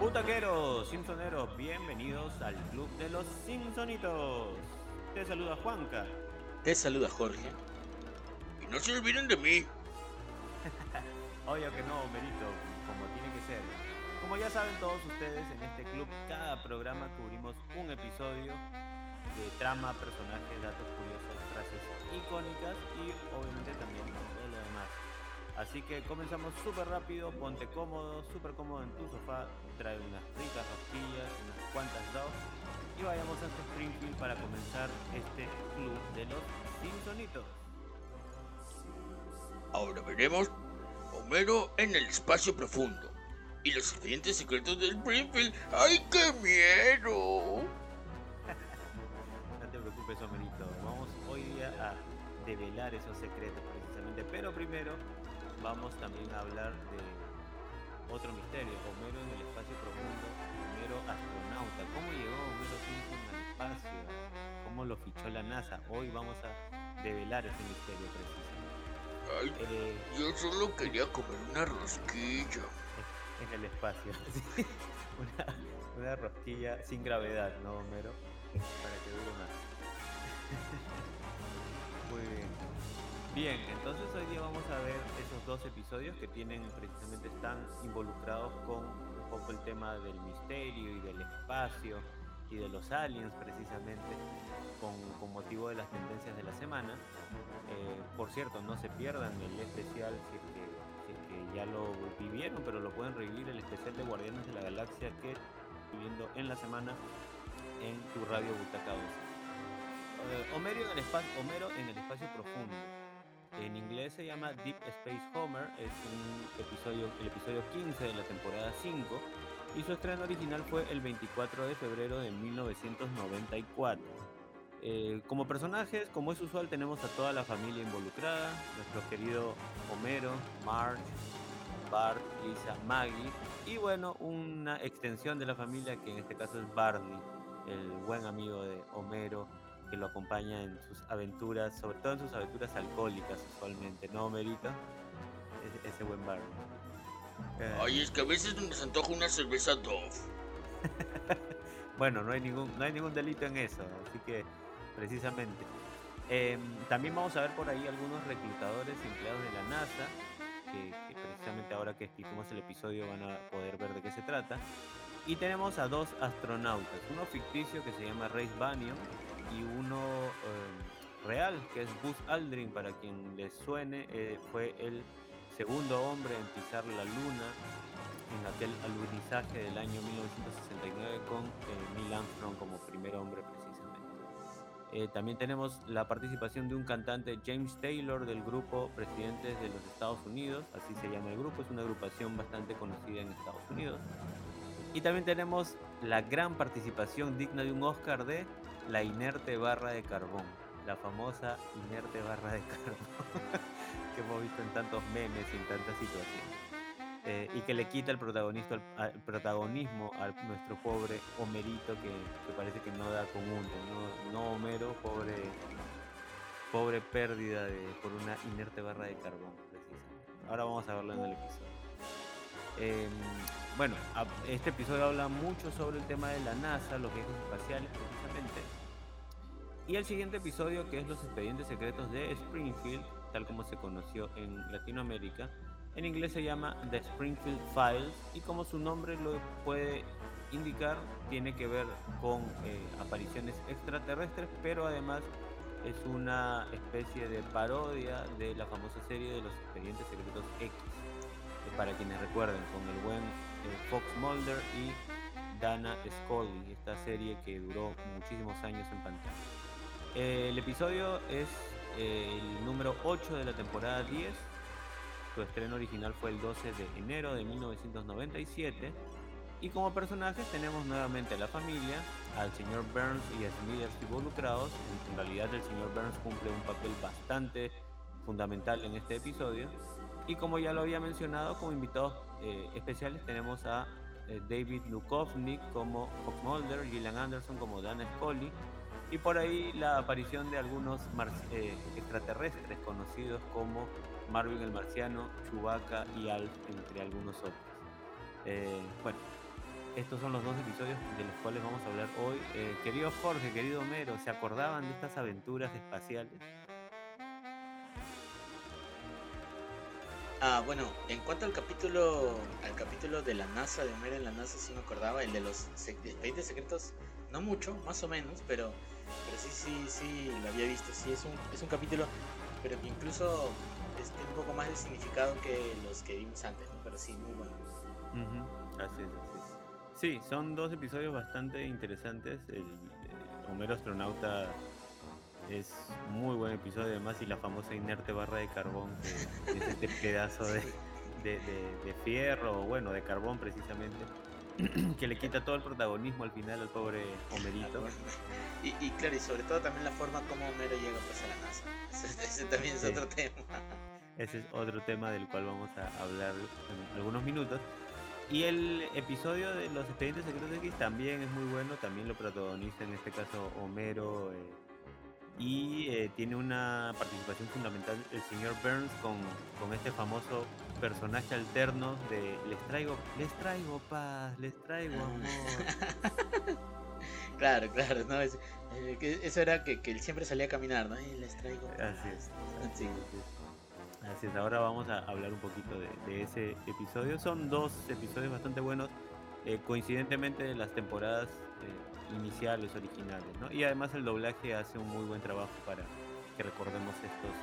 Butaqueros, Simpsoneros, bienvenidos al Club de los Simpsonitos. Te saluda Juanca. Te saluda Jorge. Y no se olviden de mí. Obvio que no, Merito, como tiene que ser. Como ya saben todos ustedes, en este club cada programa cubrimos un episodio de trama, personajes, datos curiosos, frases icónicas y obviamente también lo demás. Así que comenzamos súper rápido, ponte cómodo, súper cómodo en tu sofá, trae unas ricas pastillas, unas cuantas dos y vayamos a este Springfield para comenzar este club de los Simpsonitos. Ahora veremos Homero en el espacio profundo. Y los expedientes secretos del Springfield. ¡Ay, qué miedo! Vamos hoy día a develar esos secretos precisamente. Pero primero vamos también a hablar de otro misterio. Homero en el espacio profundo. Homero astronauta. ¿Cómo llegó Homero Simpson al espacio? ¿Cómo lo fichó la NASA? Hoy vamos a develar ese misterio precisamente. Ay, Eh, yo solo quería comer una rosquilla. en el espacio. sí. Una, una rosquilla sin gravedad, ¿no, Homero? Para que dure más. Muy bien. Bien, entonces hoy día vamos a ver esos dos episodios que tienen precisamente están involucrados con un poco el tema del misterio y del espacio y de los aliens precisamente con, con motivo de las tendencias de la semana. Eh, por cierto, no se pierdan el especial que que ya lo vivieron, pero lo pueden revivir el especial de Guardianes de la Galaxia que viviendo en la semana en tu radio Butaca 12. Eh, Homero, en el espacio, Homero en el espacio profundo. En inglés se llama Deep Space Homer, es un episodio, el episodio 15 de la temporada 5 y su estreno original fue el 24 de febrero de 1994. Eh, como personajes, como es usual, tenemos a toda la familia involucrada, nuestro querido Homero, Marge, Bart, Lisa, Maggie y bueno, una extensión de la familia que en este caso es Barney, el buen amigo de Homero que lo acompaña en sus aventuras, sobre todo en sus aventuras alcohólicas usualmente, ¿no, Homerito? Ese, ese buen. Eh, Ay, es que a veces me antoja una cerveza Dove. Bueno, no hay ningún, no hay ningún delito en eso, así que precisamente. Em, también vamos a ver por ahí algunos reclutadores empleados de la NASA, que, que precisamente ahora que expliquemos el episodio van a poder ver de qué se trata. Y tenemos a dos astronautas, uno ficticio que se llama Ray Banion y uno em, real, que es Buzz Aldrin, para quien les suene, eh, fue el segundo hombre en pisar la Luna en aquel alunizaje del año 1969 con eh, Neil Armstrong como primer hombre precisamente. Eh, también tenemos la participación de un cantante James Taylor del grupo Presidentes de los Estados Unidos, así se llama el grupo, es una agrupación bastante conocida en Estados Unidos. Y también tenemos la gran participación digna de un Oscar de la inerte barra de carbón, la famosa inerte barra de carbón que hemos visto en tantos memes y en tantas situaciones. Eh, y que le quita el, protagonista, al- protagonismo a nuestro pobre Homerito que, parece que no da con uno, no, Homero, pobre, pobre pérdida de, por una inerte barra de carbón. Ahora vamos a verlo en el episodio. Em, bueno, este episodio habla mucho sobre el tema de la NASA, los viajes espaciales. Y el siguiente episodio, que es los expedientes secretos de Springfield, tal como se conoció en Latinoamérica, en inglés se llama The Springfield Files y como su nombre lo puede indicar, tiene que ver con eh, apariciones extraterrestres, pero además es una especie de parodia de la famosa serie de los expedientes secretos X. para quienes recuerden, con el buen eh, Fox Mulder y Dana Scully, esta serie que duró muchísimos años en pantalla. Eh, el episodio es eh, el número 8 de la temporada 10. Su estreno original fue el 12 de enero de 1997. Y como personajes tenemos nuevamente a la familia, al señor Burns y a Smithers involucrados. En realidad el señor Burns cumple un papel bastante fundamental en este episodio. Y como ya lo había mencionado, como invitados eh, especiales tenemos a eh, David Lukovnik como Fox Mulder, Gillian Anderson como Dana Scully, y por ahí la aparición de algunos eh, extraterrestres conocidos como Marvin el Marciano, Chewbacca y Alf, entre algunos otros. Eh, bueno, estos son los dos episodios de los cuales vamos a hablar hoy. Eh, querido Jorge, querido Homero, ¿se acordaban de estas aventuras espaciales? Ah, bueno, en cuanto al capítulo al capítulo de la NASA, de Homero en la NASA, sí me acordaba, el de los expedientes secretos, no mucho, más o menos, pero, pero sí, sí, sí, lo había visto. Sí, es un, es un capítulo, pero que incluso este, un poco más de significado que los que vimos antes, pero sí, muy bueno. Así es, así es. Sí, son dos episodios bastante interesantes. El, eh, Homero Astronauta es muy buen episodio, además, y la famosa inerte barra de carbón, que es este pedazo de, de, de, fierro, bueno, de carbón precisamente, que le quita todo el protagonismo al final al pobre Homerito. Y, y claro, y sobre todo también la forma como Homero llega pues, a la NASA. Ese, también es otro tema. Ese es otro tema del cual vamos a hablar en algunos minutos. Y el episodio de los expedientes secretos X también es muy bueno, también lo protagoniza en este caso Homero. Eh, y eh, tiene una participación fundamental el señor Burns con, con, este famoso personaje alterno de les traigo, les traigo paz, les traigo amor. claro, claro, no, es, eh, eso era que, que, él siempre salía a caminar, ¿no? les traigo paz. Así es. Así es. ahora vamos a hablar un poquito de, de ese episodio. Son dos episodios bastante buenos, eh, coincidentemente de las temporadas iniciales, originales. Y además el doblaje hace un muy buen trabajo para que recordemos estos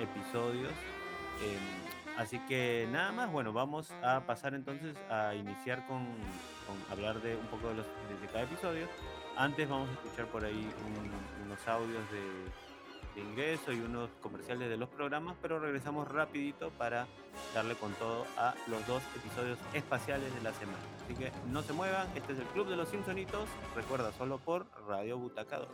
episodios. Em, así que nada más, bueno, vamos a pasar entonces a iniciar con, hablar de un poco de, los, de, cada episodio. Antes vamos a escuchar por ahí unos audios de, de ingreso y unos comerciales de los programas, pero regresamos rapidito para darle con todo a los dos episodios espaciales de la semana. Así que no se muevan, este es el Club de los Simpsonitos, recuerda solo por Radio Butaca 2.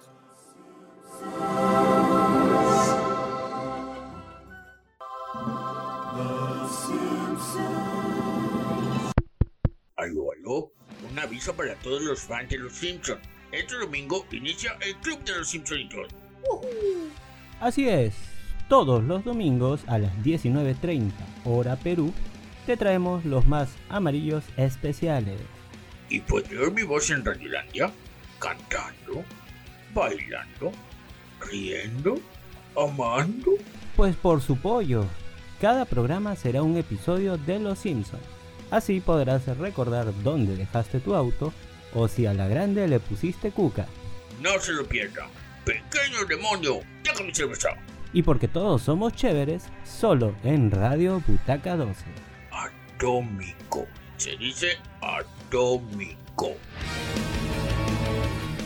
Aló, aló, un aviso para todos los fans de los Simpsons. Este domingo inicia el Club de los Simpsonitos. Así es, todos los domingos a las 19.30 hora Perú te traemos los más amarillos especiales. ¿Y puedes oír mi voz en Radiolandia? ¿Cantando? ¿Bailando? ¿Riendo? ¿Amando? Pues por su pollo. Cada programa será un episodio de Los Simpsons. Así podrás recordar dónde dejaste tu auto o si a la grande le pusiste cuca. No se lo pierda. Pequeño demonio, déjame cerveza. Y porque todos somos chéveres, solo en Radio Butaca 12. Atómico. Se dice atómico.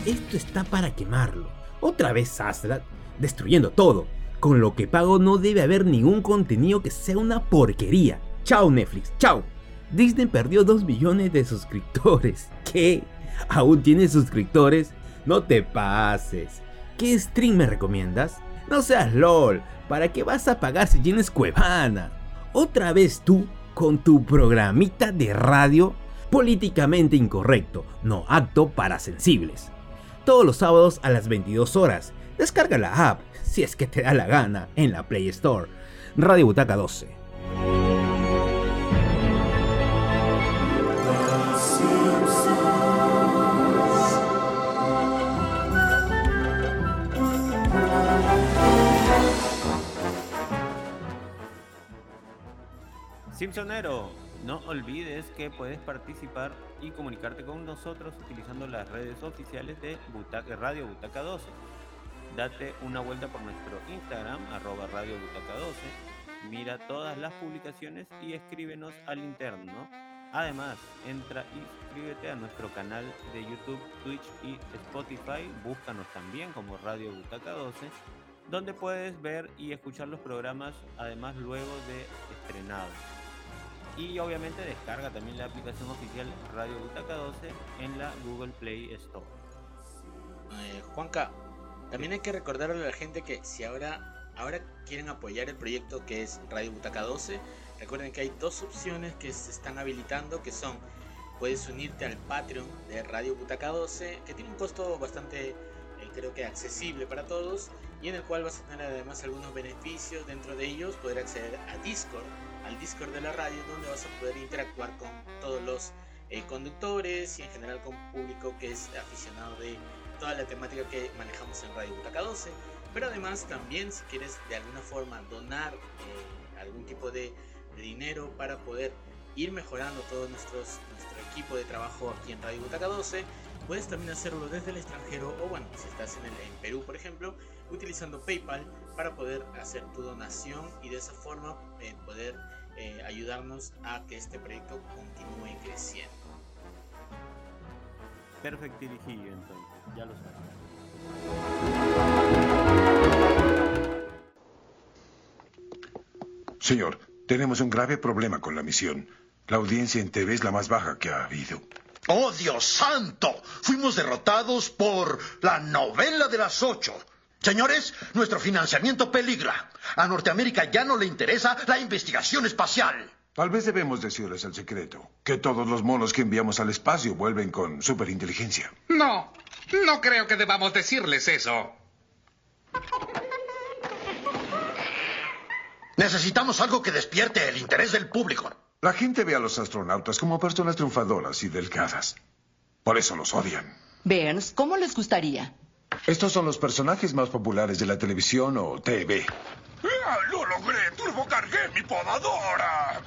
Esto está para quemarlo. Otra vez Astra destruyendo todo. Con lo que pago no debe haber ningún contenido que sea una porquería. Chao Netflix, chao. Disney perdió 2 millones de suscriptores. ¿Qué? ¿Aún tienes suscriptores? No te pases. ¿Qué stream me recomiendas? No seas LOL, ¿para qué vas a pagar si tienes Cuevana? Otra vez tú, con tu programita de radio políticamente incorrecto, no apto para sensibles. Todos los sábados a las 22 horas. Descarga la app, si es que te da la gana, en la Play Store. Radio Butaca 12. Simpsonero, no olvides que puedes participar y comunicarte con nosotros utilizando las redes oficiales de Radio Butaca 12. Date una vuelta por nuestro Instagram, arroba Radio Butaca 12. Mira todas las publicaciones y escríbenos al interno. Además, entra y suscríbete a nuestro canal de YouTube, Twitch y Spotify. Búscanos también como Radio Butaca 12, donde puedes ver y escuchar los programas, además luego de estrenados. Y obviamente descarga también la aplicación oficial Radio Butaca 12 en la Google Play Store. Eh, Juanca, también hay que recordarle a la gente que si ahora, ahora quieren apoyar el proyecto que es Radio Butaca 12, recuerden que hay dos opciones que se están habilitando que son puedes unirte al Patreon de Radio Butaca 12 que tiene un costo bastante eh, creo que accesible para todos y en el cual vas a tener además algunos beneficios, dentro de ellos poder acceder a Discord, al Discord de la radio, donde vas a poder interactuar con todos los eh, conductores y en general con público que es aficionado de toda la temática que manejamos en Radio Butaca 12. Pero además también si quieres de alguna forma donar eh, algún tipo de, dinero para poder ir mejorando todo nuestros, nuestro equipo de trabajo aquí en Radio Butaca 12, puedes también hacerlo desde el extranjero o bueno, si estás en, el, en Perú por ejemplo, utilizando PayPal para poder hacer tu donación y de esa forma eh, poder eh, ayudarnos a que este proyecto continúe creciendo. Perfectirijillo, entonces, ya lo sabes. Señor, tenemos un grave problema con la misión. La audiencia en TV es la más baja que ha habido. ¡Oh, Dios santo! Fuimos derrotados por la novela de las ocho. Señores, nuestro financiamiento peligra. A Norteamérica ya no le interesa la investigación espacial. Tal vez debemos decirles el secreto, que todos los monos que enviamos al espacio vuelven con superinteligencia. No, no creo que debamos decirles eso. Necesitamos algo que despierte el interés del público. La gente ve a los astronautas como personas triunfadoras y delgadas. Por eso los odian. Burns, ¿cómo les gustaría? Estos son los personajes más populares de la televisión o TV. ¡Ah, ¡Lo logré! ¡Turbocargué mi podadora!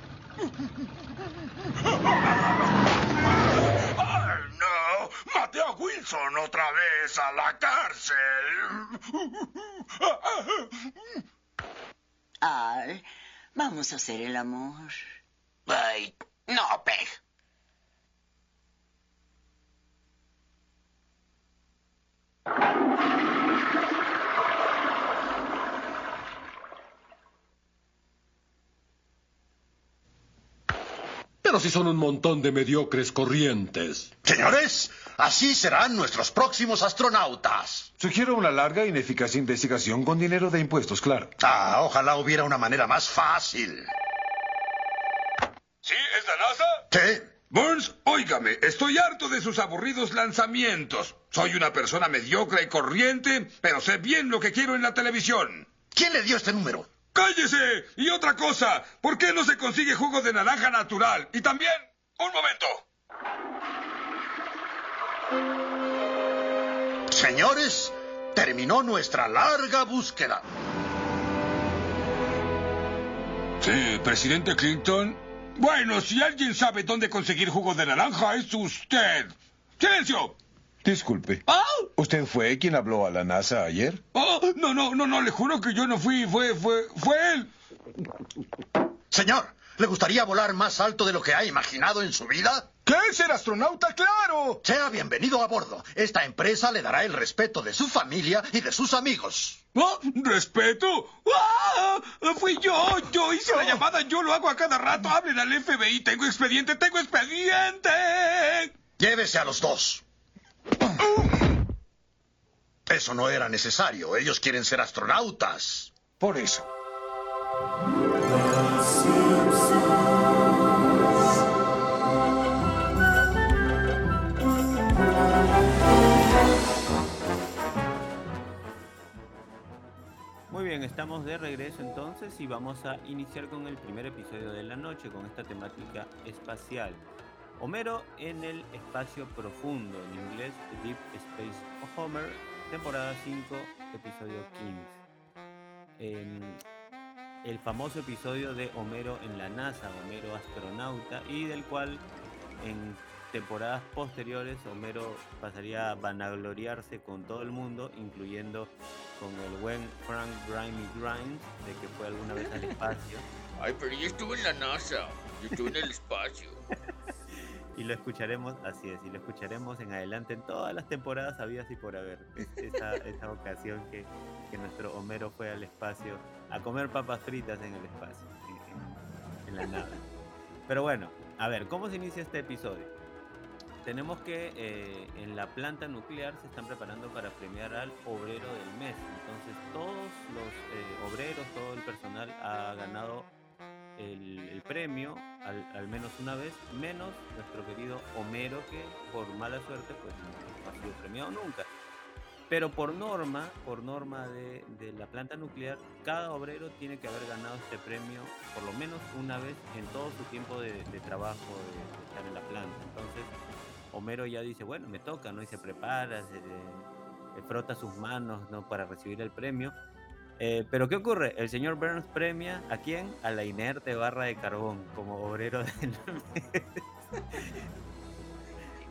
¡Ay, no! ¡Maté a Wilson otra vez a la cárcel! Al, vamos a hacer el amor. ¡Ay! ¡No, Peg! Pero si son un montón de mediocres corrientes. Señores, así serán nuestros próximos astronautas. Sugiero una larga e ineficaz investigación con dinero de impuestos, claro. Ah, ojalá hubiera una manera más fácil. ¿Sí? ¿Es la NASA? ¿Qué? Burns, óigame, estoy harto de sus aburridos lanzamientos. Soy una persona mediocre y corriente, pero sé bien lo que quiero en la televisión. ¿Quién le dio este número? ¡Cállese! Y otra cosa, ¿por qué no se consigue jugo de naranja natural? Y también, un momento. Señores, terminó nuestra larga búsqueda. Sí, presidente Clinton. Bueno, si alguien sabe dónde conseguir jugo de naranja, es usted. ¡Silencio! Disculpe. ¡Ah! ¿Usted fue quien habló a la NASA ayer? ¡Ah! No, no, no, no, le juro que yo no fui, fue, fue, fue él. Señor, ¿le gustaría volar más alto de lo que ha imaginado en su vida? ¿Qué? ¿Ser astronauta? ¡Claro! Sea bienvenido a bordo. Esta empresa le dará el respeto de su familia y de sus amigos. ¿Ah? ¿Respeto? ¡Ah! Fui yo, yo hice la llamada, yo lo hago a cada rato. Hablen al FBI, tengo expediente, tengo expediente. Llévese a los dos. Eso no era necesario. Ellos quieren ser astronautas. Por eso. Estamos de regreso entonces y vamos a iniciar con el primer episodio de la noche con esta temática espacial. Homero en el espacio profundo, en inglés Deep Space Homer, temporada 5, episodio 15. Em, el famoso episodio de Homero en la NASA, Homero astronauta, y del cual en temporadas posteriores Homero pasaría a vanagloriarse con todo el mundo, incluyendo con el buen Frank Grimy Grimes, de que fue alguna vez al espacio. Ay, pero yo estuve en la NASA. Yo estuve en el espacio. Y lo escucharemos, así es, y lo escucharemos en adelante en todas las temporadas habidas y por haber. Es- Esa, esa ocasión que, que nuestro Homero fue al espacio a comer papas fritas en el espacio, en, en- en la nave. Pero bueno, a ver, ¿cómo se inicia este episodio? Tenemos que eh, en la planta nuclear se están preparando para premiar al obrero del mes. Entonces todos los eh, obreros, todo el personal ha ganado el, premio al, menos una vez, menos nuestro querido Homero que por mala suerte pues no ha sido premiado nunca. Pero por norma, por norma de, la planta nuclear, cada obrero tiene que haber ganado este premio por lo menos una vez en todo su tiempo de, de trabajo, de, de estar en la planta. Entonces, Homero ya dice, bueno, me toca, ¿no? Y se prepara, se, se frota sus manos, ¿no? Para recibir el premio. Eh, pero ¿qué ocurre? El señor Burns premia a quién? A la inerte barra de carbón como obrero mes.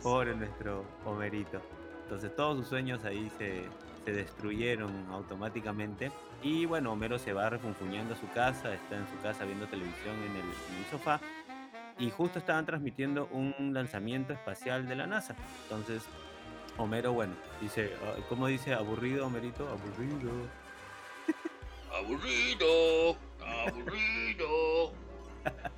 Pobre nuestro Homerito. Entonces todos sus sueños ahí se, se destruyeron automáticamente. Y bueno, Homero se va refunfuñando a su casa, está en su casa viendo televisión en el, en el sofá. Y justo estaban transmitiendo un lanzamiento espacial de la NASA. Entonces, Homero, bueno, dice, ¿cómo dice? Aburrido, Homerito, aburrido. Aburrido, aburrido.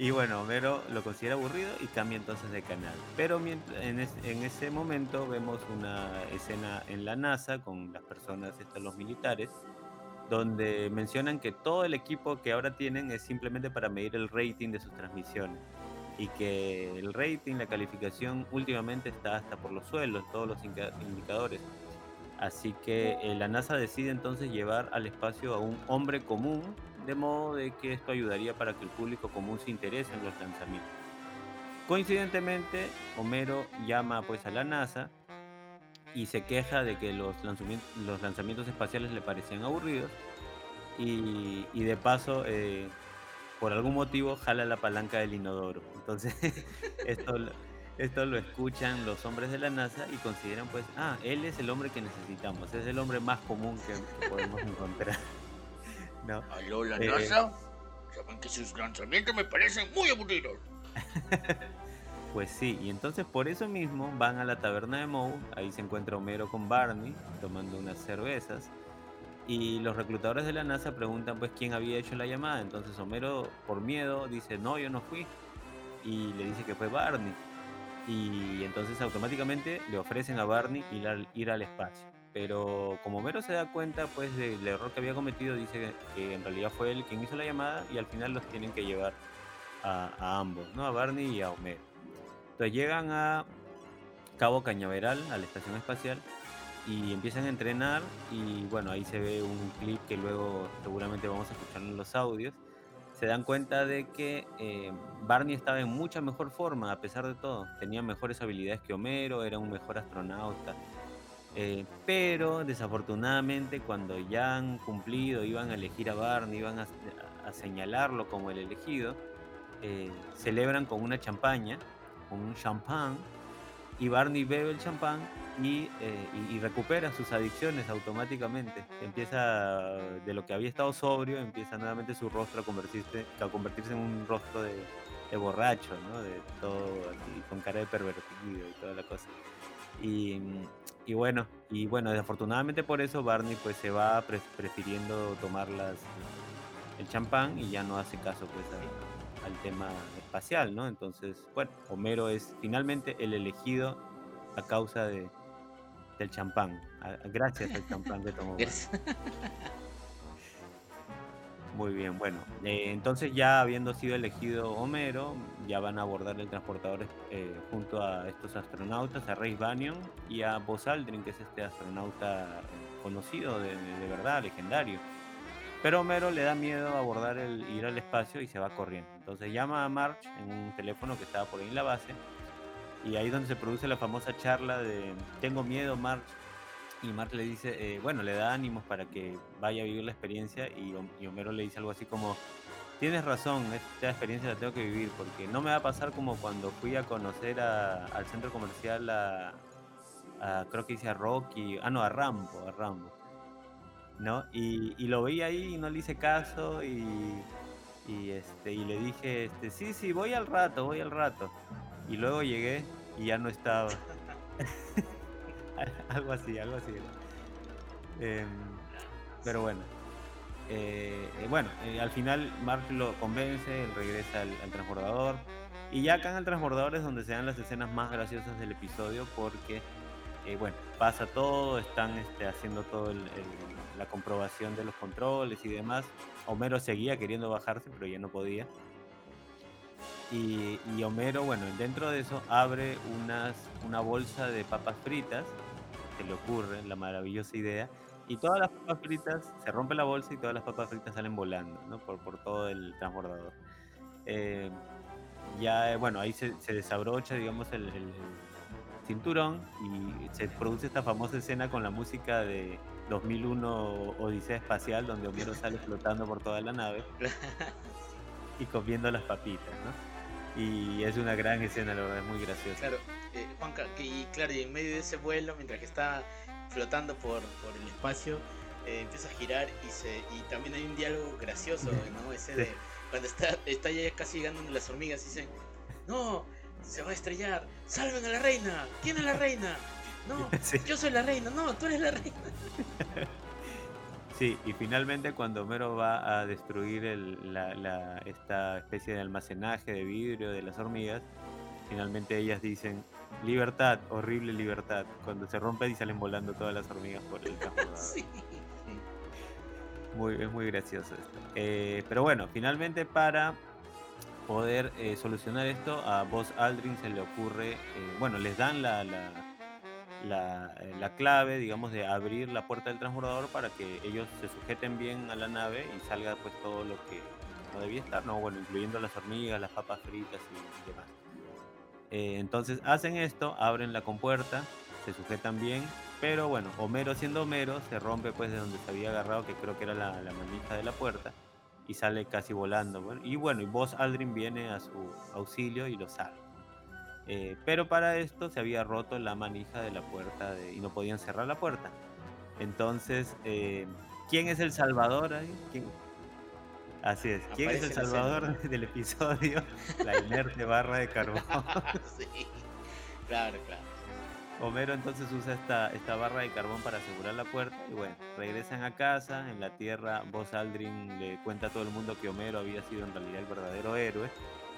Y bueno, Homero lo considera aburrido y cambia entonces de canal. Pero mientras, en, es- en ese momento vemos una escena en la NASA con las personas, estos, los militares, donde mencionan que todo el equipo que ahora tienen es simplemente para medir el rating de sus transmisiones. Y que el rating, la calificación últimamente está hasta por los suelos, todos los indicadores. Así que eh, la NASA decide entonces llevar al espacio a un hombre común, de modo de que esto ayudaría para que el público común se interese en los lanzamientos. Coincidentemente, Homero llama pues a la NASA y se queja de que los lanzamientos, los lanzamientos espaciales le parecían aburridos y, y de paso, eh, por algún motivo, jala la palanca del inodoro. Entonces, esto, esto lo escuchan los hombres de la NASA y consideran pues, ah, él es el hombre que necesitamos, es el hombre más común que, que podemos encontrar. ¿No? Aló, la Eh, NASA. Saben que sus lanzamientos me parecen muy aburridos. Pues sí, y entonces por eso mismo van a la taberna de Moe, ahí se encuentra Homero con Barney tomando unas cervezas y los reclutadores de la NASA preguntan pues quién había hecho la llamada, entonces Homero por miedo dice no, yo no fui y le dice que fue Barney y entonces automáticamente le ofrecen a Barney ir al, espacio. Pero como Homero se da cuenta pues del error que había cometido, dice que en realidad fue él quien hizo la llamada y al final los tienen que llevar a, a ambos, ¿no? A Barney y a Homero. Entonces llegan a Cabo Cañaveral, a la estación espacial, y empiezan a entrenar y bueno, ahí se ve un clip que luego seguramente vamos a escuchar en los audios. Se dan cuenta de que eh, Barney estaba en mucha mejor forma a pesar de todo. Tenía mejores habilidades que Homero, era un mejor astronauta. Eh, pero desafortunadamente cuando ya han cumplido, iban a elegir a Barney, iban a, a señalarlo como el elegido, eh, celebran con una champaña, con un champán, y Barney bebe el champán y, eh, y- y recupera sus adicciones automáticamente. Empieza, de lo que había estado sobrio, empieza nuevamente su rostro a convertirse, a convertirse en un rostro de, borracho, ¿no? De todo con cara de pervertido y toda la cosa. Y, y bueno, y bueno, desafortunadamente por eso Barney pues se va pre- prefiriendo tomar las, el champán y ya no hace caso pues al tema espacial, ¿no? Entonces, bueno, Homero es finalmente el elegido a causa de, del champán, a- gracias al champán que tomó. Muy bien, bueno, eh, entonces ya habiendo sido elegido Homero, ya van a abordar el transportador eh, junto a estos astronautas, a Ray Banion y a Buzz Aldrin, que es este astronauta eh, conocido de verdad, legendario. Pero Homero le da miedo abordar el ir al espacio y se va corriendo. Entonces llama a March en un teléfono que estaba por ahí en la base y ahí es donde se produce la famosa charla de tengo miedo March y Mark le dice, eh, bueno, le da ánimos para que vaya a vivir la experiencia y, y Homero le dice algo así como, tienes razón, esta experiencia la tengo que vivir porque no me va a pasar como cuando fui a conocer a- al centro comercial a, a- creo que dice a Rocky, ah no, a Rambo, a Rambo, ¿no? Y, y lo vi ahí y no le hice caso y, y, este, y le dije, este, sí, sí, voy al rato, voy al rato. Y luego llegué y ya no estaba. algo así, algo así. Em, pero bueno. eh, eh, bueno, eh, al final Mark lo convence, él regresa al, al transbordador. Y ya acá en el transbordador es donde se dan las escenas más graciosas del episodio porque, eh, bueno, pasa todo, están este, haciendo todo el- la comprobación de los controles y demás. Homero seguía queriendo bajarse, pero ya no podía. Y, Homero, bueno, dentro de eso abre unas, una bolsa de papas fritas se le ocurre la maravillosa idea y todas las papas fritas, se rompe la bolsa y todas las papas fritas salen volando, ¿no? Por, por todo el transbordador. Eh, ya, bueno, ahí se, desabrocha, digamos, el- el cinturón y se produce esta famosa escena con la música de 2001 Odisea Espacial, donde Homero sale flotando por toda la nave y comiendo las papitas, ¿no? Y es una gran escena, la verdad, es muy graciosa. Claro, eh, y claro, y en medio de ese vuelo, mientras que está flotando por, por el espacio, eh, empieza a girar y se y también hay un diálogo gracioso, ¿no? Ese de cuando está, está ya casi llegando donde las hormigas y dicen, no, se va a estrellar, salven a la reina, ¿quién es la reina? No, Sí. yo soy la reina, no, tú eres la reina. Sí, y finalmente cuando Homero va a destruir el- la, la- esta especie de almacenaje de vidrio de las hormigas, finalmente ellas dicen, libertad, horrible libertad, cuando se rompe y salen volando todas las hormigas por el transbordador. Sí. Muy, es muy gracioso esto. Eh, pero bueno, finalmente para poder eh, solucionar esto, a Buzz Aldrin se le ocurre, eh, bueno, les dan la, la, la, eh, la clave, digamos, de abrir la puerta del transbordador para que ellos se sujeten bien a la nave y salga pues todo lo que no debía estar, ¿no? Bueno, incluyendo las hormigas, las papas fritas y demás. Eh, entonces hacen esto, abren la compuerta, se sujetan bien, pero bueno, Homero siendo Homero se rompe pues de donde se había agarrado, que creo que era la, la manija de la puerta, y sale casi volando. y bueno, y Buzz Aldrin viene a su auxilio y lo salva. Eh, pero para esto se había roto la manija de la puerta de- y no podían cerrar la puerta. Entonces, eh, ¿quién es el salvador ahí? ¿Quién? Así es, ¿quién es el salvador del episodio? La inerte barra de carbón. sí, claro, claro. Homero entonces usa esta, esta barra de carbón para asegurar la puerta y bueno, regresan a casa, en la Tierra Buzz Aldrin le cuenta a todo el mundo que Homero había sido en realidad el verdadero héroe,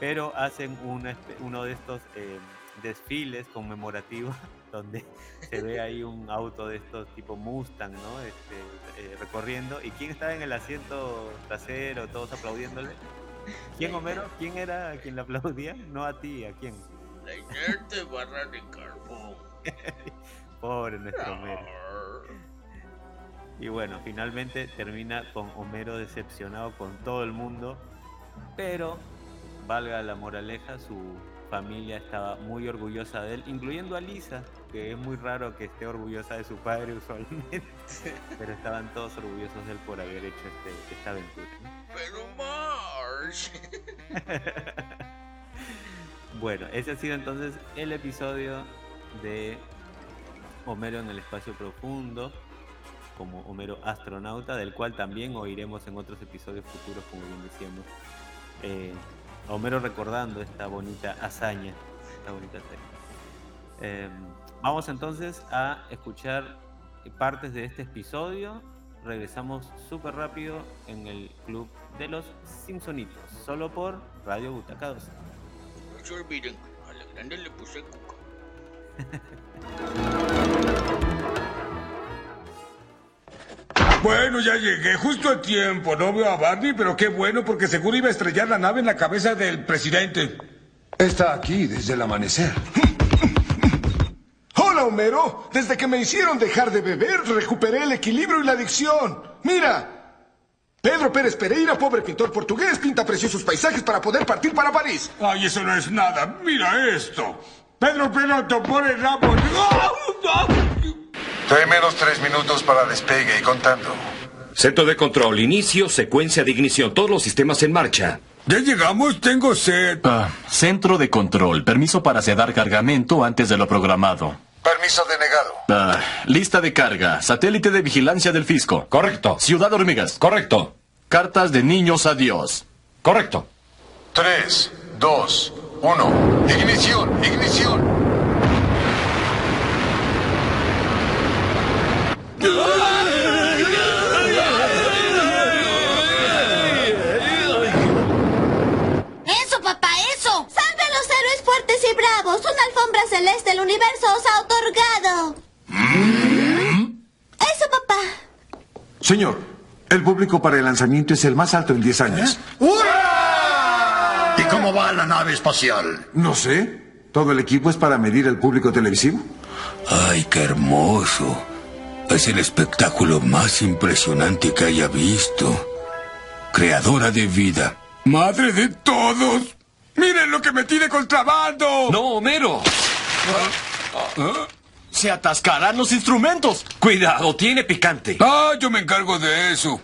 pero hacen una uno de estos eh, desfiles conmemorativos donde se ve ahí un auto de estos tipo Mustang, ¿no? Este, eh, recorriendo y quién estaba en el asiento trasero, todos aplaudiéndole. ¿Quién Homero? ¿Quién era quien le aplaudía? No a ti, ¿a quién? La inerte barra de carbón. Pobre nuestro Homero. Y bueno, finalmente termina con Homero decepcionado con todo el mundo, pero valga la moraleja, su familia estaba muy orgullosa de él, incluyendo a Lisa, que es muy raro que esté orgullosa de su padre usualmente, pero estaban todos orgullosos de él por haber hecho este- esta aventura. ¿no? Pero Marsh. Bueno, ese ha sido entonces el episodio de Homero en el espacio profundo, como Homero astronauta, del cual también oiremos en otros episodios futuros, como bien decíamos. Eh, a Homero recordando esta bonita hazaña. Esta bonita hazaña. Eh, vamos entonces a escuchar partes de este episodio. Regresamos súper rápido en el club de los Simpsonitos, solo por Radio Butaca 12. No se olviden, a la grande le puse cuca. Bueno, ya llegué justo a tiempo. No veo a Barney, pero qué bueno porque seguro iba a estrellar la nave en la cabeza del presidente. Está aquí desde el amanecer. Hola, Homero. Desde que me hicieron dejar de beber, recuperé el equilibrio y la adicción. Mira. Pedro Pérez Pereira, pobre pintor portugués, pinta preciosos paisajes para poder partir para París. Ay, eso no es nada. Mira esto. Pedro pone el rabo. Trae menos tres minutos para despegue y contando. Centro de control, inicio, secuencia de ignición, todos los sistemas en marcha. Ya llegamos, tengo sed. Ah, centro de control, permiso para sedar cargamento antes de lo programado. Permiso denegado. Ah, lista de carga, satélite de vigilancia del fisco. Correcto. Ciudad Hormigas. Correcto. Cartas de niños a Dios. Correcto. Tres, dos, uno. Ignición, ignición. ¡Eso, papá, eso! ¡Salve a los héroes fuertes y bravos! ¡Una alfombra celeste del universo os ha otorgado! ¡Eso, papá! Señor, el público para el lanzamiento es el más alto en 10 años. ¿Y cómo va la nave espacial? No sé. ¿Todo el equipo es para medir el público televisivo? ¡Ay, qué hermoso! Es el espectáculo más impresionante que haya visto. Creadora de vida. ¡Madre de todos! ¡Miren lo que me tiene contrabando! ¡No, Homero! Se atascarán los instrumentos. Cuidado, tiene picante. Ah, yo me encargo de eso.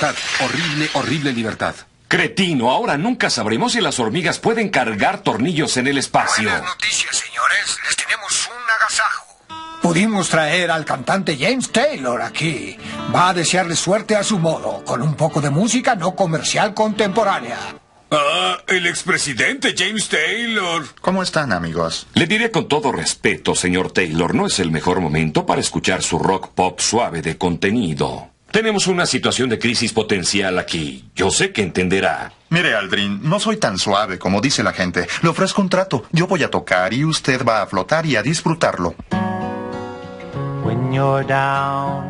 Libertad. Horrible, horrible libertad. Cretino, ahora nunca sabremos si las hormigas pueden cargar tornillos en el espacio. noticias, señores. Les tenemos un agasajo. Pudimos traer al cantante James Taylor aquí. Va a desearle suerte a su modo, con un poco de música no comercial contemporánea. Ah, el expresidente James Taylor. ¿Cómo están, amigos? Le diré con todo respeto, señor Taylor, no es el mejor momento para escuchar su rock pop suave de contenido. Tenemos una situación de crisis potencial aquí. Yo sé que entenderá. Mire, Aldrin, no soy tan suave como dice la gente. Le ofrezco un trato. Yo voy a tocar y usted va a flotar y a disfrutarlo. When you're down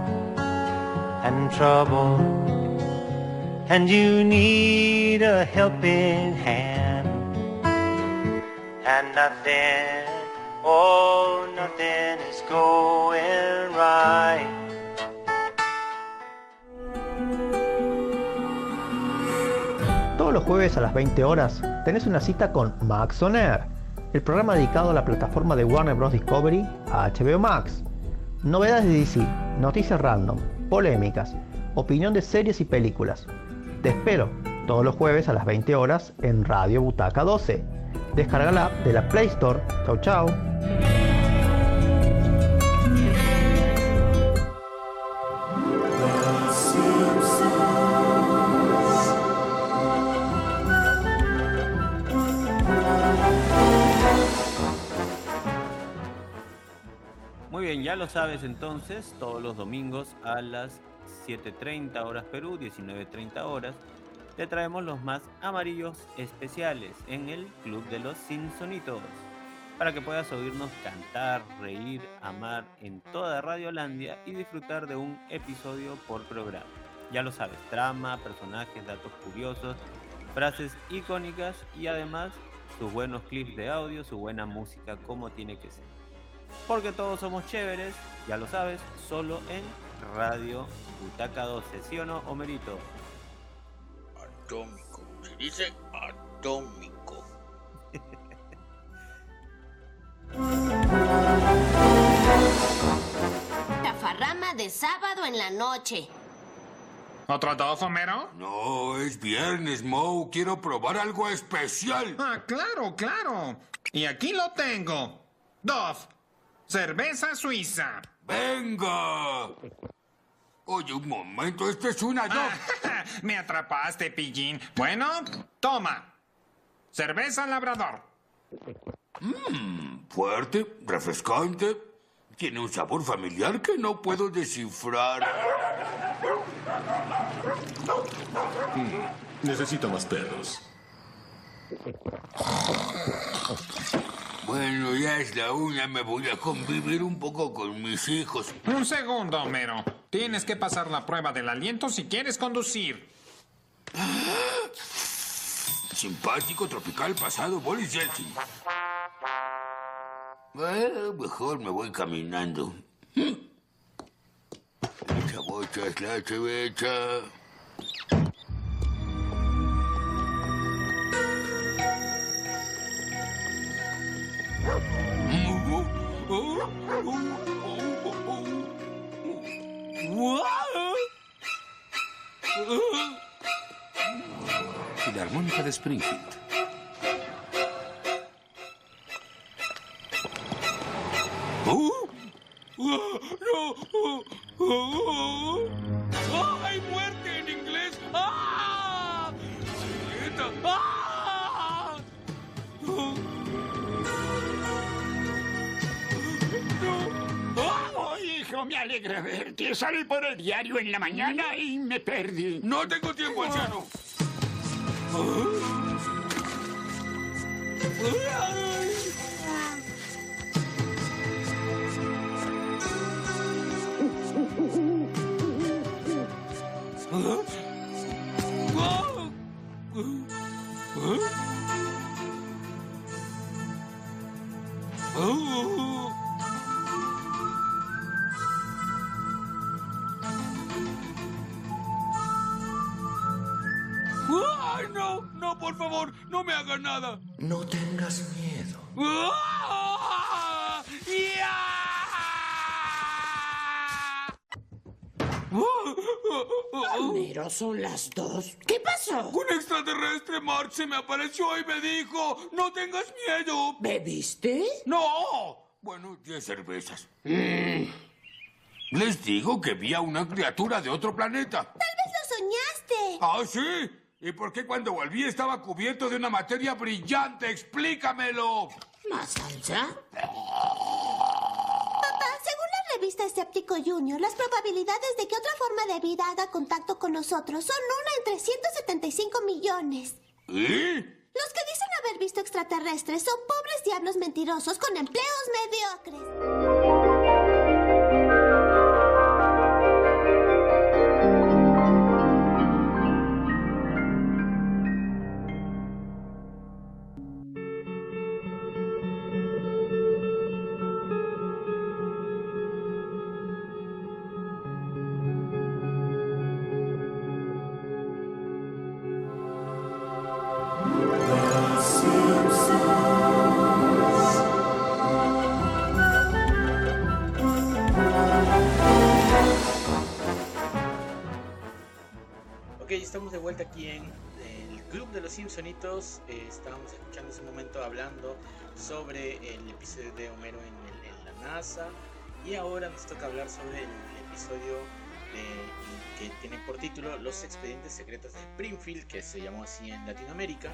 and trouble and you need a helping hand and nothing, oh, nothing is going right. Todos los jueves a las 20 horas tenés una cita con Max On Air, el programa dedicado a la plataforma de Warner Bros. Discovery HBO Max. Novedades de DC, noticias random, polémicas, opinión de series y películas. Te espero todos los jueves a las 20 horas en Radio Butaca 12. Descarga la de la Play Store. Chau chau. Sabes entonces, todos los domingos a las 7.30 horas Perú, 19.30 horas, te traemos los más amarillos especiales en el Club de los Simpsonitos, para que puedas oírnos cantar, reír, amar en toda Radiolandia y disfrutar de un episodio por programa. Ya lo sabes, trama, personajes, datos curiosos, frases icónicas y además sus buenos clips de audio, su buena música como tiene que ser. Porque todos somos chéveres, ya lo sabes, solo en Radio Butaca 12, ¿sí o no, Homerito? Atómico. Se dice atómico. Tafarrama de sábado en la noche. ¿Otro dos, Homero? No, es viernes, Moe. Quiero probar algo especial. Ah, claro, claro. Y aquí lo tengo. Dove. Cerveza suiza. ¡Venga! Oye, un momento, esto es una. Me atrapaste, pillín. Bueno, toma. Cerveza labrador. Mmm, fuerte, refrescante. Tiene un sabor familiar que no puedo descifrar. Mm, necesito más perros. Bueno, ya es la una, me voy a convivir un poco con mis hijos. Un segundo, Homero. Tienes que pasar la prueba del aliento si quieres conducir. Simpático, tropical, pasado, Boris Yeltsin. Bueno, mejor me voy caminando. Esa bocha es la chevecha. Filarmónica de Springfield. ¡Oh! ¡No! ¡Ah! ¡Ah! muy fuerte en inglés. ¡Ah! ¡Ah! Oh, me alegra verte. Salí por el diario en la mañana y me perdí. No tengo tiempo, anciano. ¡Ay, favor! ¡No me haga nada! No tengas miedo. ¡Ah! Homero, son las dos. ¿Qué pasó? Un extraterrestre, Mark, se me apareció y me dijo, no tengas miedo. ¿Bebiste? No. Bueno, diez cervezas. Mm. Les digo que vi a una criatura de otro planeta. Tal vez lo soñaste. ¿Ah, sí? ¿Y por qué cuando volví estaba cubierto de una materia brillante? Explícamelo. ¿Más allá? Papá, según la revista Escéptico Junior, las probabilidades de que otra forma de vida haga contacto con nosotros son una entre 175 millones. ¿Y? Los que dicen haber visto extraterrestres son pobres diablos mentirosos con empleos mediocres. Aquí en el Club de los Simpsonitos. Eh, estábamos escuchando ese momento hablando sobre el episodio de Homero en, el- en la NASA. Y ahora nos toca hablar sobre el episodio de- que tiene por título Los expedientes secretos de Springfield, que se llamó así en Latinoamérica.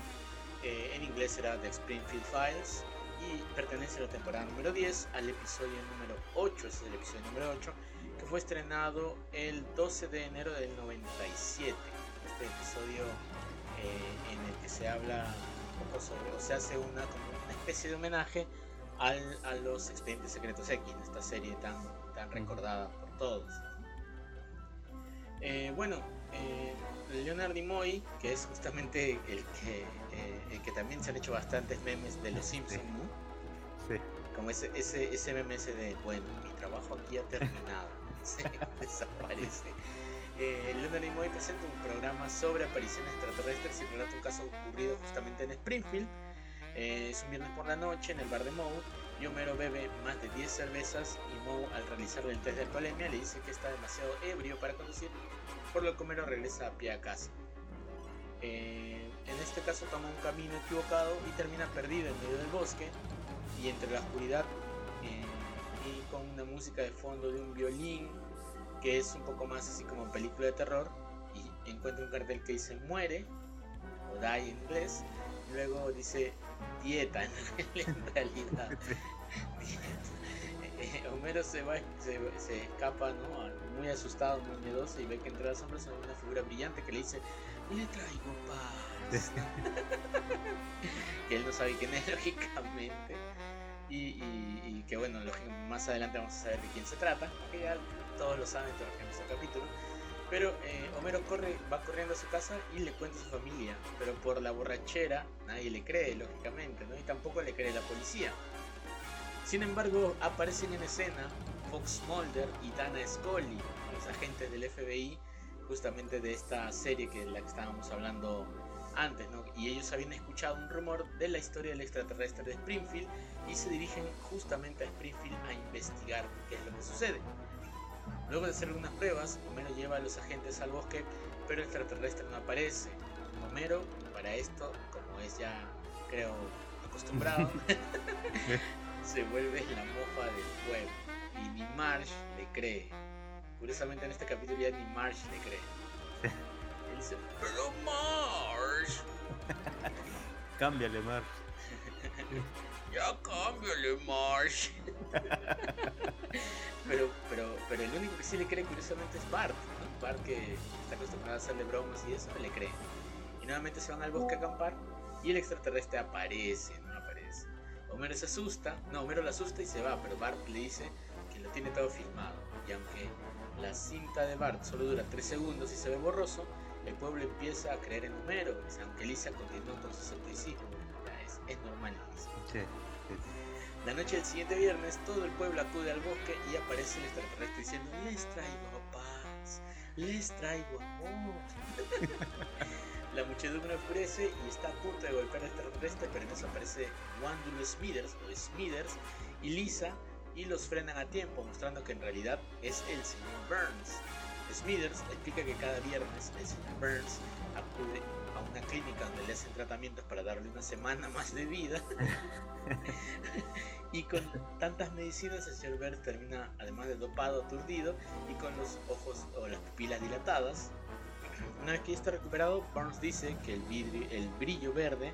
Eh, en inglés era The Springfield Files. Y pertenece a la temporada número 10 al episodio número 8. Ese es el episodio número 8 que fue estrenado el 12 de enero del 97. Este episodio eh, en el que se habla un poco sobre, o se hace una, como una especie de homenaje al- a los expedientes secretos X, en esta serie tan, tan recordada por todos. Eh, bueno, eh, Leonard Nimoy, que es justamente el que, eh, el que también se han hecho bastantes memes de los Simpsons, ¿no? Sí. Como ese, ese, ese meme ese de, bueno, mi trabajo aquí ha terminado. Se desaparece. Eh, Leonard Nimoy presenta un programa sobre apariciones extraterrestres y relata un caso ocurrido justamente en Springfield. Eh, es un viernes por la noche en el bar de Moe y Homero bebe más de 10 cervezas y Moe al realizarle el test de alcoholemia le dice que está demasiado ebrio para conducir, por lo que Homero regresa a pie a casa. Eh, en este caso toma un camino equivocado y termina perdido en medio del bosque y entre la oscuridad eh, y con una música de fondo de un violín que es un poco más así como película de terror y encuentra un cartel que dice muere o die en inglés y luego dice dieta en, realidad. Homero se va se, se escapa ¿no? muy asustado muy miedoso y ve que entre las sombras hay una figura brillante que le dice le traigo paz que él no sabe quién es lógicamente. Y, y- y que bueno, más adelante vamos a saber de quién se trata, que ya todos lo saben, todos los que capítulo. Pero eh, Homero corre, va corriendo a su casa y le cuenta a su familia, pero por la borrachera nadie le cree, lógicamente, ¿no? Y tampoco le cree la policía. Sin embargo, aparecen en escena Fox Mulder y Dana Scully, los agentes del FBI, justamente de esta serie que la que estábamos hablando antes, ¿no? Y ellos habían escuchado un rumor de la historia del extraterrestre de Springfield y se dirigen justamente a Springfield a investigar qué es lo que sucede. Luego de hacer algunas pruebas, Homero lleva a los agentes al bosque, pero el extraterrestre no aparece. Homero, para esto, como es ya, creo, acostumbrado, se vuelve la mofa del pueblo y ni Marge le cree. Curiosamente en este capítulo ya ni Marge le cree. Él dice, pero Marsh. Cámbiale, Mar. Ya cámbiale, Marsh. pero, pero, pero el único que sí le cree curiosamente es Bart, ¿no? Bart que está acostumbrado a hacerle bromas y eso, le cree. Y nuevamente se van al bosque a acampar y el extraterrestre aparece, no aparece. Homero se asusta, no, Homero le asusta y se va, pero Bart le dice que lo tiene todo filmado. Y aunque la cinta de Bart solo dura 3 segundos y se ve borroso, el pueblo empieza a creer en Homero, pues, aunque Lisa continúa con su es, es normal. Sí, La noche del siguiente viernes, todo el pueblo acude al bosque y aparece el extraterrestre diciendo: Les traigo paz, les traigo amor. La muchedumbre enfurece y está a punto de golpear al extraterrestre, pero en eso aparece Wandulo Smithers o Smithers y Lisa y los frenan a tiempo, mostrando que en realidad es el señor Burns. Smithers explica que cada viernes el señor Burns acude a una clínica donde le hacen tratamientos para darle una semana más de vida. y con tantas medicinas el señor Burns termina además de dopado, aturdido y con los ojos o las pupilas dilatadas. Una vez que ya está recuperado, Burns dice que el, vidrio, el brillo verde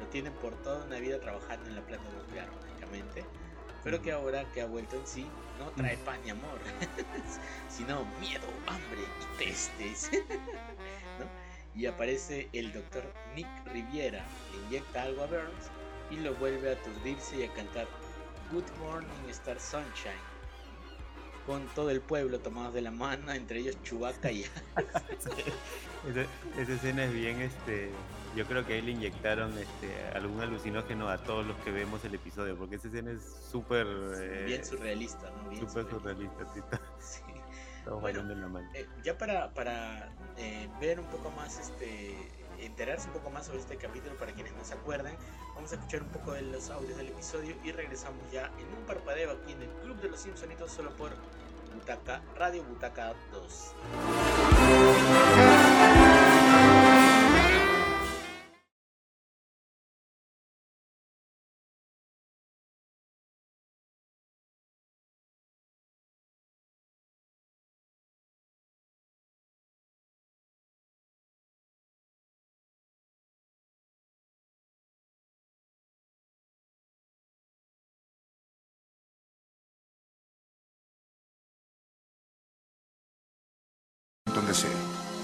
lo tiene por toda una vida trabajando en la planta nuclear, lógicamente, pero que ahora que ha vuelto en sí, no trae paz ni amor, sino miedo, hambre y pestes. Y aparece el doctor Nick Riviera, le inyecta algo a Burns y lo vuelve a aturdirse y a cantar Good Morning Star Sunshine. Con todo el pueblo tomados de la mano, entre ellos Chewbacca y Esa, esa escena es bien, este, yo creo que ahí le inyectaron este, algún alucinógeno a todos los que vemos el episodio, porque esa escena es súper... eh, bien surrealista, ¿no? Bien súper surrealista, to- Sí. Bueno. Eh, ya para, para eh, ver un poco más, este, enterarse un poco más sobre este capítulo, para quienes no se acuerden, vamos a escuchar un poco de los audios del episodio y regresamos ya en un parpadeo aquí en el Club de los Simpsonitos solo por Butaca, Radio Butaca 2.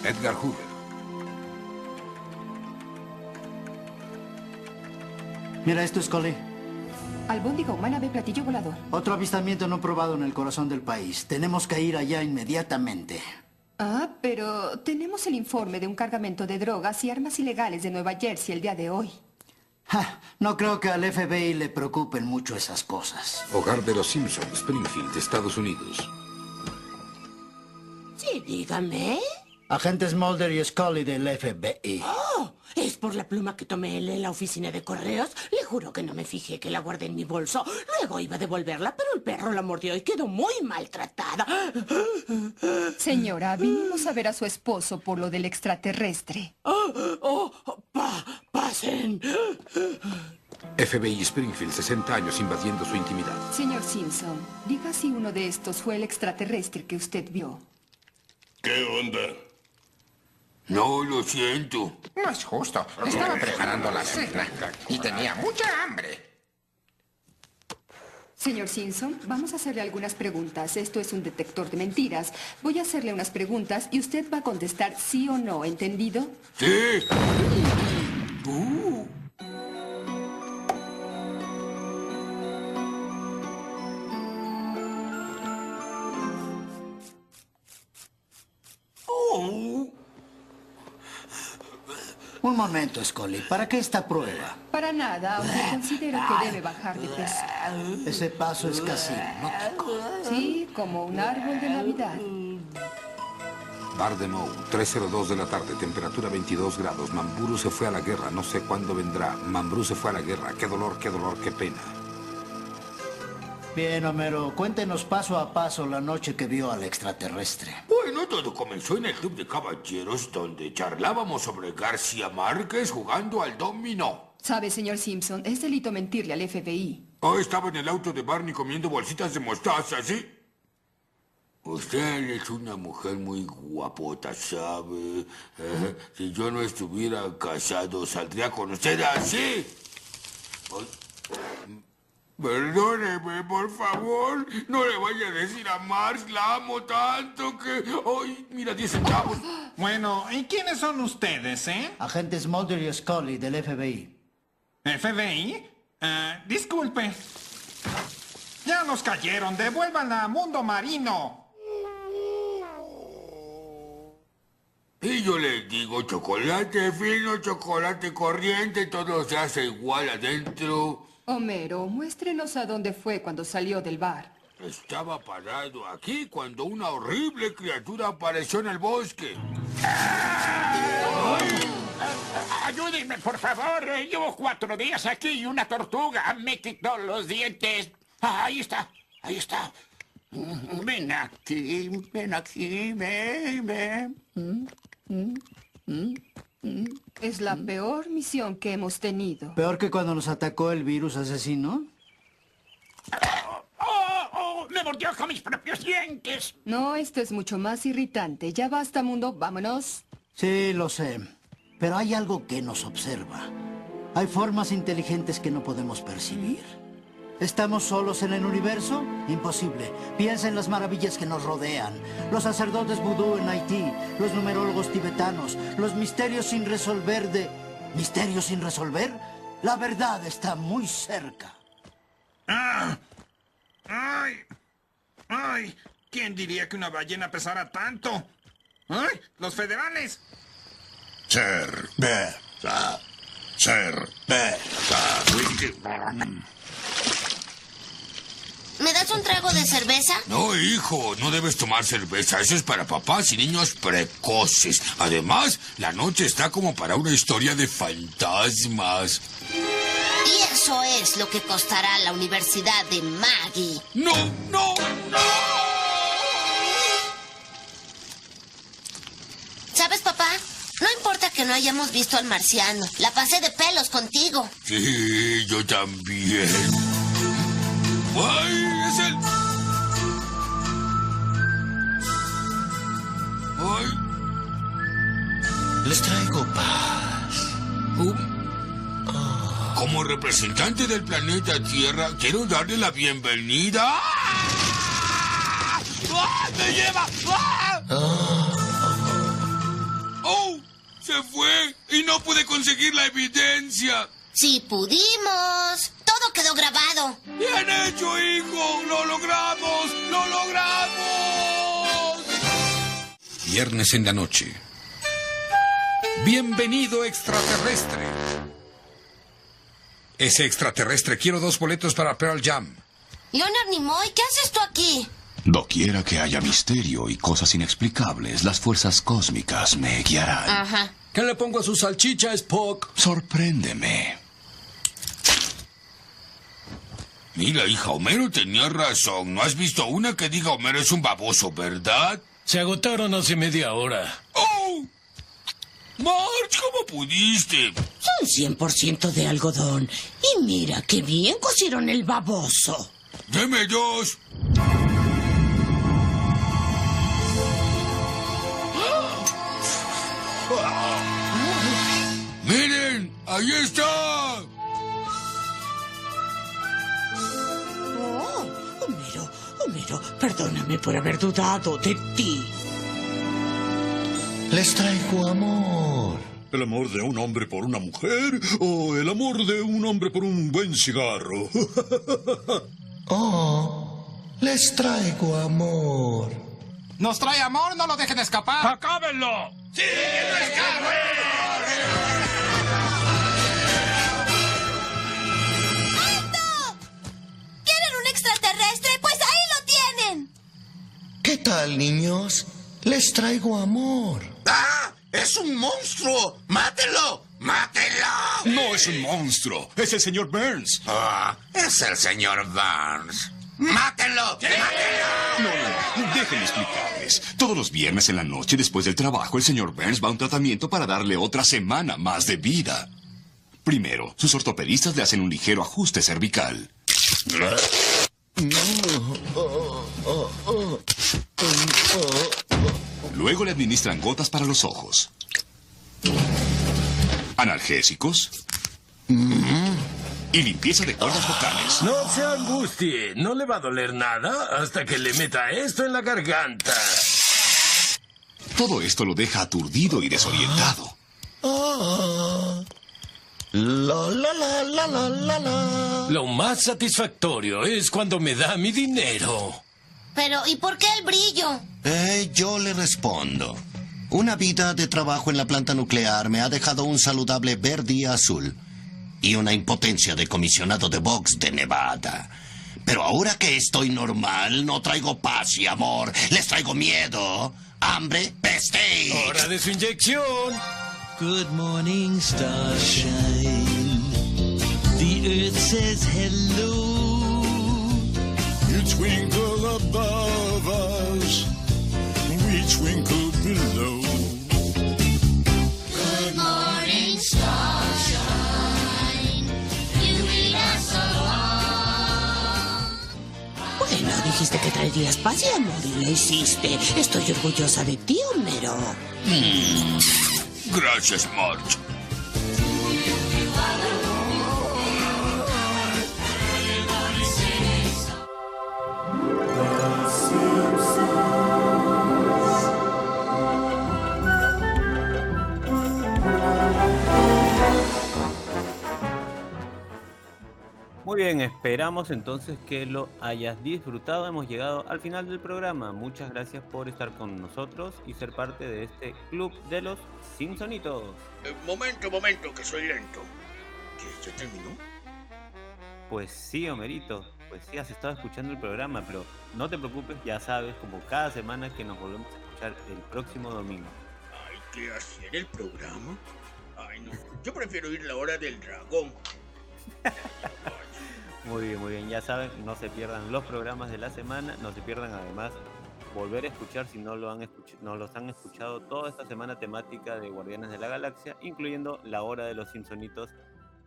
Edgar Hoover. Mira esto, Scully. Albóndiga humana de platillo volador. Otro avistamiento no probado en el corazón del país. Tenemos que ir allá inmediatamente. Ah, pero tenemos el informe de un cargamento de drogas y armas ilegales de Nueva Jersey el día de hoy. Ja, no creo que al FBI le preocupen mucho esas cosas. Hogar de los Simpsons, Springfield, Estados Unidos. Sí, dígame. Agentes Mulder y Scully del FBI. Oh, ¿es por la pluma que tomé en la oficina de correos? Le juro que no me fijé que la guardé en mi bolso. Luego iba a devolverla, pero el perro la mordió y quedó muy maltratada. Señora, vinimos a ver a su esposo por lo del extraterrestre. Oh, oh, pa- pasen. FBI Springfield, 60 años invadiendo su intimidad. Señor Simpson, diga si uno de estos fue el extraterrestre que usted vio. ¿Qué onda? No, lo siento. No es justo. Estaba preparando la cena y tenía mucha hambre. Señor Simpson, vamos a hacerle algunas preguntas. Esto es un detector de mentiras. Voy a hacerle unas preguntas y usted va a contestar sí o no, ¿entendido? Sí. Un momento, Scully. ¿Para qué esta prueba? Para nada, aunque considero que debe bajar de peso. Ese paso es casi hipnótico. Sí, como un árbol de Navidad. Bar de Moe, 3.02 de la tarde, temperatura 22 grados. Mamburu se fue a la guerra, no sé cuándo vendrá. Mambrú se fue a la guerra, qué dolor, qué dolor, qué pena. Bien, Homero, cuéntenos paso a paso la noche que vio al extraterrestre. Bueno, todo comenzó en el club de caballeros donde charlábamos sobre García Márquez jugando al dominó. Sabe, señor Simpson, es delito mentirle al FBI. Oh, estaba en el auto de Barney comiendo bolsitas de mostaza, ¿sí? Usted es una mujer muy guapota, ¿sabe? Eh, si yo no estuviera casado, ¿saldría con usted así? Ay, Perdóneme, por favor. No le vaya a decir a Marx, la amo tanto que... ¡Ay, mira, 10 centavos! Bueno, ¿y quiénes son ustedes, eh? Agentes Mulder y Scully del FBI. ¿FBI? Eh, disculpe. Ya nos cayeron. Devuélvanla a Mundo Marino. Y yo les digo, chocolate fino, chocolate corriente, todo se hace igual adentro. Homero, muéstrenos a dónde fue cuando salió del bar. Estaba parado aquí cuando una horrible criatura apareció en el bosque. Ayúdenme, por favor. Llevo cuatro días aquí y una tortuga me quitó los dientes. Ah, ahí está, ahí está. Mm, Ven aquí, ven aquí, ven, ven. Mm, mm, mm, mm. Es la peor misión que hemos tenido. Peor que cuando nos atacó el virus asesino. ¡Oh, oh! ¡Me mordió con mis propios dientes! No, esto es mucho más irritante. Ya basta, mundo. Vámonos. Sí, lo sé. Pero hay algo que nos observa. Hay formas inteligentes que no podemos percibir. ¿Estamos solos en el universo? Imposible. Piensa en las maravillas que nos rodean. Los sacerdotes vudú en Haití, los numerólogos tibetanos, los misterios sin resolver de... ¿Misterios sin resolver? La verdad está muy cerca. ¡Ah! ¡Ay! ¡Ay! ¿Quién diría que una ballena pesara tanto? ¡Ay! ¡Los federales! Ser. Ser. ¿Me das un trago de cerveza? No, hijo, no debes tomar cerveza. Eso es para papás y niños precoces. Además, la noche está como para una historia de fantasmas. Y eso es lo que costará la Universidad de Maggie. No, no, no. ¿Sabes, papá? No importa que no hayamos visto al marciano. La pasé de pelos contigo. Sí, yo también. ¡Ay, es el... ¡Ay! Les traigo paz. Como representante del planeta Tierra, quiero darle la bienvenida. ¡Ah! ¡Ah! ¡Me lleva! ¡Ah! ¡Oh! Se fue y no pude conseguir la evidencia. Sí pudimos. Todo quedó grabado. ¡Bien hecho, hijo! ¡Lo logramos! ¡Lo logramos! Viernes en la noche. Bienvenido extraterrestre. Ese extraterrestre, quiero dos boletos para Pearl Jam. Leonard Nimoy, ¿qué haces tú aquí? Doquiera que haya misterio y cosas inexplicables, las fuerzas cósmicas me guiarán. Ajá. ¿Qué le pongo a su salchicha, Spock? Sorpréndeme. Mira, hija, Homero tenía razón. No has visto una que diga Homero es un baboso, ¿verdad? Se agotaron hace media hora. ¡Oh! Marge, ¿cómo pudiste? Son 100% de algodón. Y mira qué bien cosieron el baboso. Deme dos. Miren, ahí está. Oh, Homero, Homero, perdóname por haber dudado de ti. Les traigo amor. ¿El amor de un hombre por una mujer o el amor de un hombre por un buen cigarro? Oh, les traigo amor. ¿Nos trae amor? No lo dejen escapar. ¡Acábenlo! ¡Sí, que no escape! ¿Qué tal, niños? Les traigo amor. ¡Ah! ¡Es un monstruo! ¡Mátelo! ¡Mátelo! No es un monstruo, es el señor Burns. Ah, es el señor Barnes. ¡Mátelo! ¡Mátelo! No, no, no, déjenme explicarles. Todos los viernes en la noche, después del trabajo, el señor Burns va a un tratamiento para darle otra semana más de vida. Primero, sus ortopedistas le hacen un ligero ajuste cervical. oh. Luego le administran gotas para los ojos. Analgésicos. Y limpieza de cuerdas vocales. No se angustie, no le va a doler nada hasta que le meta esto en la garganta. Todo esto lo deja aturdido y desorientado. La, la, la, la, la, la, la. Lo más satisfactorio es cuando me da mi dinero. Pero, ¿y por qué el brillo? Eh, yo le respondo. Una vida de trabajo en la planta nuclear me ha dejado un saludable verde y azul. Y una impotencia de comisionado de Vox de Nevada. Pero ahora que estoy normal, no traigo paz y amor. Les traigo miedo, hambre, peste. Hora de su inyección. Good morning, starshine. The earth says hello. You twinkle above us, we twinkle below. Good morning, starshine. You lead us along. Bueno, dijiste que traerías paz y amor y lo hiciste. Estoy orgullosa de ti, Homero. Mm. Gracias, Marge. Muy bien, esperamos entonces que lo hayas disfrutado. Hemos llegado al final del programa. Muchas gracias por estar con nosotros y ser parte de este club de los Simpsonitos. Eh, momento, momento, que soy lento. ¿Qué? ¿Ya terminó? Pues sí, Homerito, pues sí, has estado escuchando el programa, pero no te preocupes, ya sabes, como cada semana que nos volvemos a escuchar el próximo domingo. Hay que hacer el programa. Ay, no. Yo prefiero ir la hora del dragón. Muy bien, muy bien, ya saben, no se pierdan los programas de la semana, no se pierdan además volver a escuchar si no, lo han escuch- no los han escuchado toda esta semana temática de Guardianes de la Galaxia, incluyendo la hora de los Simpsonitos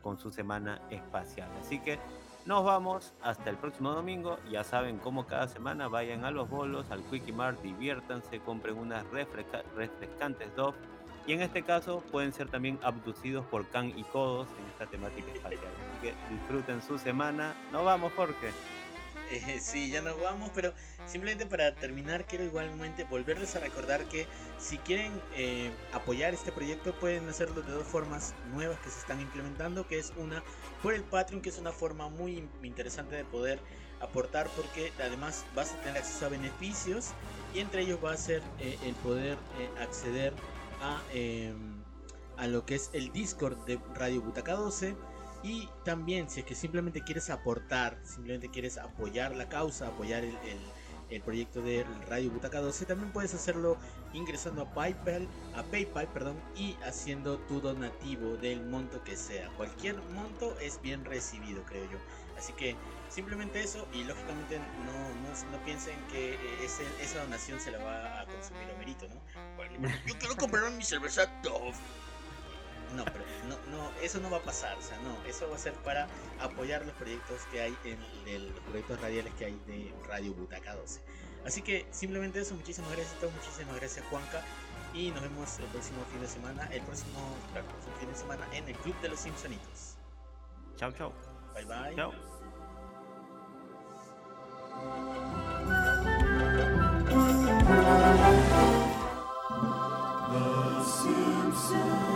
con su semana espacial. Así que nos vamos hasta el próximo domingo. Ya saben, como cada semana, vayan a los bolos, al Quickie Mart, diviértanse, compren unas refresca- refrescantes Dove. Y en este caso pueden ser también abducidos por Can y Codos en esta temática espacial. Así que disfruten su semana. Nos vamos, Jorge. Eh, sí, ya nos vamos, pero simplemente para terminar quiero igualmente volverles a recordar que si quieren eh, apoyar este proyecto pueden hacerlo de dos formas nuevas que se están implementando, que es una por el Patreon, que es una forma muy in- interesante de poder aportar porque además vas a tener acceso a beneficios y entre ellos va a ser eh, el poder acceder eh, a lo que es el Discord de Radio Butaca 12 y también, si es que simplemente quieres aportar, simplemente quieres apoyar la causa, apoyar el, el- el proyecto de Radio Butaca 12, también puedes hacerlo ingresando a PayPal, a PayPal, perdón, y haciendo tu donativo del monto que sea. Cualquier monto es bien recibido, creo yo. Así que simplemente eso y lógicamente no, no, no piensen que eh, ese- esa donación se la va a consumir Homerito, ¿no? Bueno, yo quiero comprar mi cerveza Dove. No, pero no, no, eso no va a pasar, o sea, no, eso va a ser para apoyar los proyectos que hay en el- los proyectos radiales que hay de Radio Butaca 12. Así que simplemente eso, muchísimas gracias a todos, muchísimas gracias Juanca y nos vemos el próximo fin de semana, el próximo, claro, el próximo fin de semana en el Club de los Simpsonitos. Chao, chao. Bye bye. Chao. The Simpsons.